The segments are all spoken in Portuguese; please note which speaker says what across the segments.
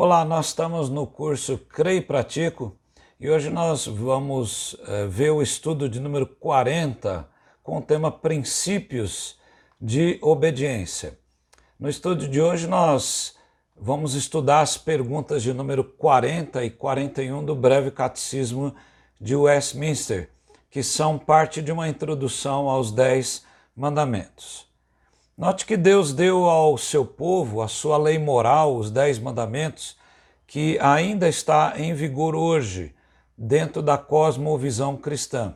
Speaker 1: Olá, nós estamos no curso Creio e Pratico e hoje nós vamos é, ver o estudo de número 40 com o tema Princípios de Obediência. No estudo de hoje nós vamos estudar as perguntas de número 40 e 41 do Breve Catecismo de Westminster, que são parte de uma introdução aos Dez Mandamentos. Note que Deus deu ao seu povo a sua lei moral, os Dez Mandamentos, que ainda está em vigor hoje, dentro da cosmovisão cristã.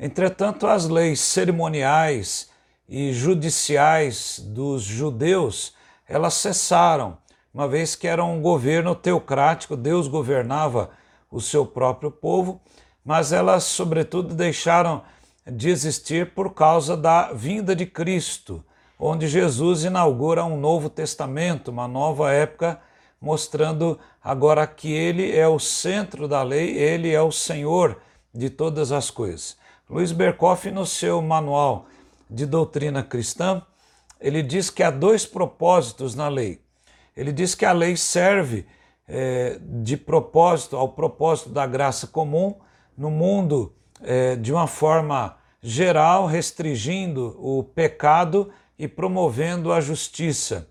Speaker 1: Entretanto, as leis cerimoniais e judiciais dos judeus, elas cessaram, uma vez que era um governo teocrático, Deus governava o seu próprio povo, mas elas, sobretudo, deixaram de existir por causa da vinda de Cristo onde Jesus inaugura um novo testamento, uma nova época, mostrando agora que ele é o centro da lei, ele é o Senhor de todas as coisas. Luiz Berkoff, no seu manual de doutrina cristã, ele diz que há dois propósitos na lei. Ele diz que a lei serve é, de propósito ao propósito da graça comum no mundo é, de uma forma geral, restringindo o pecado e promovendo a justiça.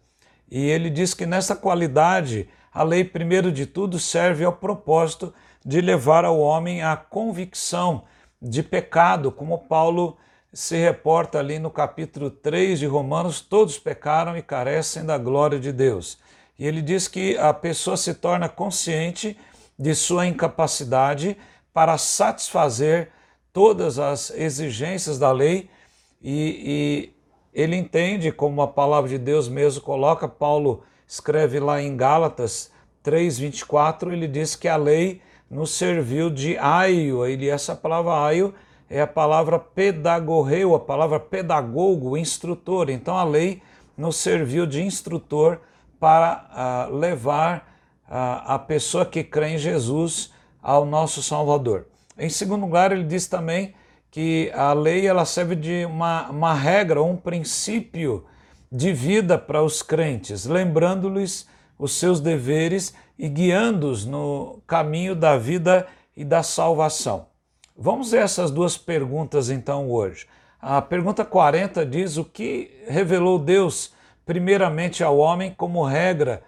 Speaker 1: E ele diz que nessa qualidade, a lei, primeiro de tudo, serve ao propósito de levar ao homem a convicção de pecado, como Paulo se reporta ali no capítulo 3 de Romanos: todos pecaram e carecem da glória de Deus. E ele diz que a pessoa se torna consciente de sua incapacidade para satisfazer todas as exigências da lei e, ele entende, como a palavra de Deus mesmo coloca, Paulo escreve lá em Gálatas 3:24, ele diz que a lei nos serviu de aio, e essa palavra aio é a palavra pedagogeu, a palavra pedagogo, instrutor. Então a lei nos serviu de instrutor para uh, levar uh, a pessoa que crê em Jesus ao nosso Salvador. Em segundo lugar, ele diz também que a lei ela serve de uma, uma regra, um princípio de vida para os crentes, lembrando-lhes os seus deveres e guiando-os no caminho da vida e da salvação. Vamos ver essas duas perguntas então hoje. A pergunta 40 diz o que revelou Deus primeiramente ao homem como regra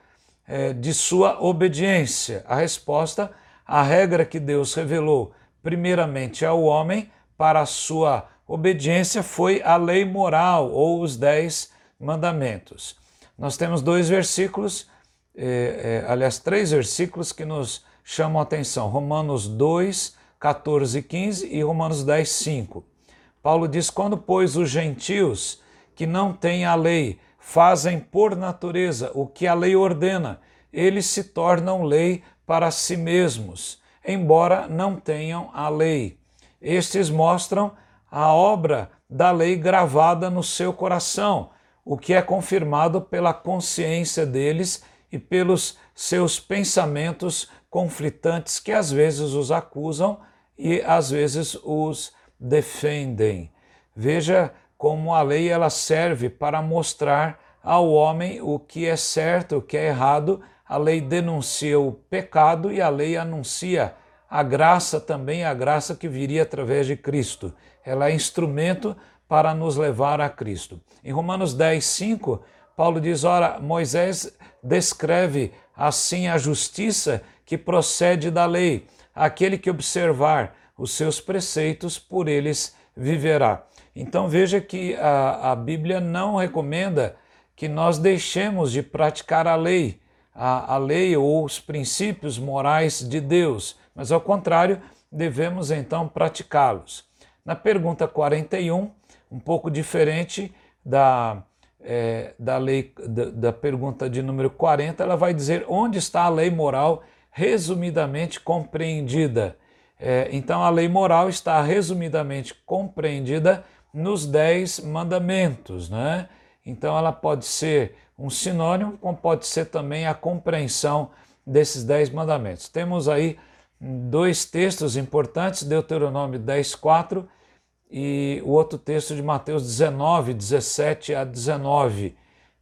Speaker 1: é, de sua obediência. A resposta, a regra que Deus revelou primeiramente ao homem para a sua obediência foi a lei moral ou os dez mandamentos. Nós temos dois versículos, eh, eh, aliás, três versículos que nos chamam a atenção: Romanos 2, 14 e 15 e Romanos 10, 5. Paulo diz: Quando, pois, os gentios que não têm a lei fazem por natureza o que a lei ordena, eles se tornam lei para si mesmos, embora não tenham a lei. Estes mostram a obra da lei gravada no seu coração, o que é confirmado pela consciência deles e pelos seus pensamentos conflitantes que às vezes os acusam e às vezes os defendem. Veja como a lei ela serve para mostrar ao homem o que é certo, o que é errado. A lei denuncia o pecado e a lei anuncia a graça também, a graça que viria através de Cristo. Ela é instrumento para nos levar a Cristo. Em Romanos 10, 5, Paulo diz: Ora, Moisés descreve assim a justiça que procede da lei. Aquele que observar os seus preceitos, por eles viverá. Então veja que a, a Bíblia não recomenda que nós deixemos de praticar a lei, a, a lei ou os princípios morais de Deus mas ao contrário, devemos então praticá-los. Na pergunta 41, um pouco diferente da, é, da, lei, da, da pergunta de número 40, ela vai dizer onde está a lei moral resumidamente compreendida. É, então, a lei moral está resumidamente compreendida nos dez mandamentos. Né? Então, ela pode ser um sinônimo, como pode ser também a compreensão desses dez mandamentos. Temos aí dois textos importantes, Deuteronômio 10:4 e o outro texto de Mateus 19, 17 a 19.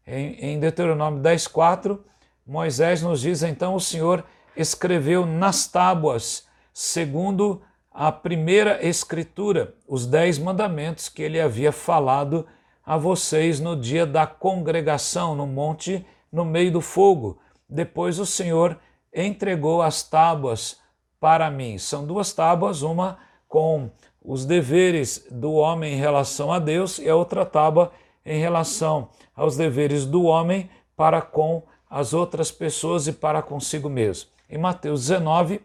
Speaker 1: Em, em Deuteronômio 10, 4, Moisés nos diz: Então o Senhor escreveu nas tábuas, segundo a primeira escritura, os dez mandamentos que ele havia falado a vocês no dia da congregação no monte, no meio do fogo. Depois o Senhor entregou as tábuas para mim. São duas tábuas, uma com os deveres do homem em relação a Deus e a outra tábua em relação aos deveres do homem para com as outras pessoas e para consigo mesmo. Em Mateus 19,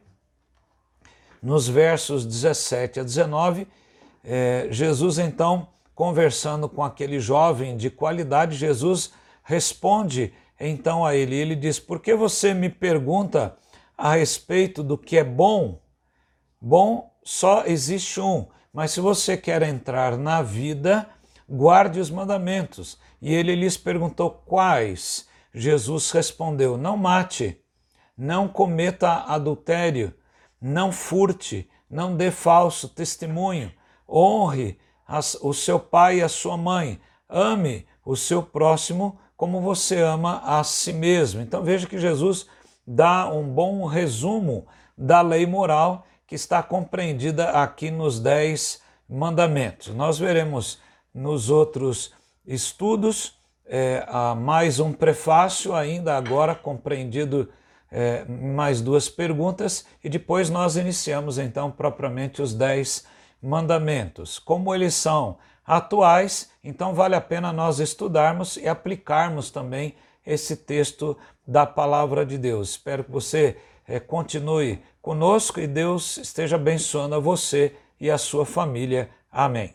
Speaker 1: nos versos 17 a 19, é, Jesus então, conversando com aquele jovem de qualidade, Jesus responde então a ele. Ele diz: Por que você me pergunta a respeito do que é bom? Bom só existe um, mas se você quer entrar na vida, guarde os mandamentos. E ele lhes perguntou quais. Jesus respondeu: Não mate, não cometa adultério, não furte, não dê falso testemunho, honre o seu pai e a sua mãe, ame o seu próximo como você ama a si mesmo. Então veja que Jesus dá um bom resumo da lei moral que está compreendida aqui nos Dez Mandamentos. Nós veremos nos outros estudos é, mais um prefácio, ainda agora compreendido é, mais duas perguntas, e depois nós iniciamos então propriamente os Dez Mandamentos. Como eles são atuais, então vale a pena nós estudarmos e aplicarmos também esse texto da palavra de Deus. Espero que você é, continue conosco e Deus esteja abençoando a você e a sua família. Amém.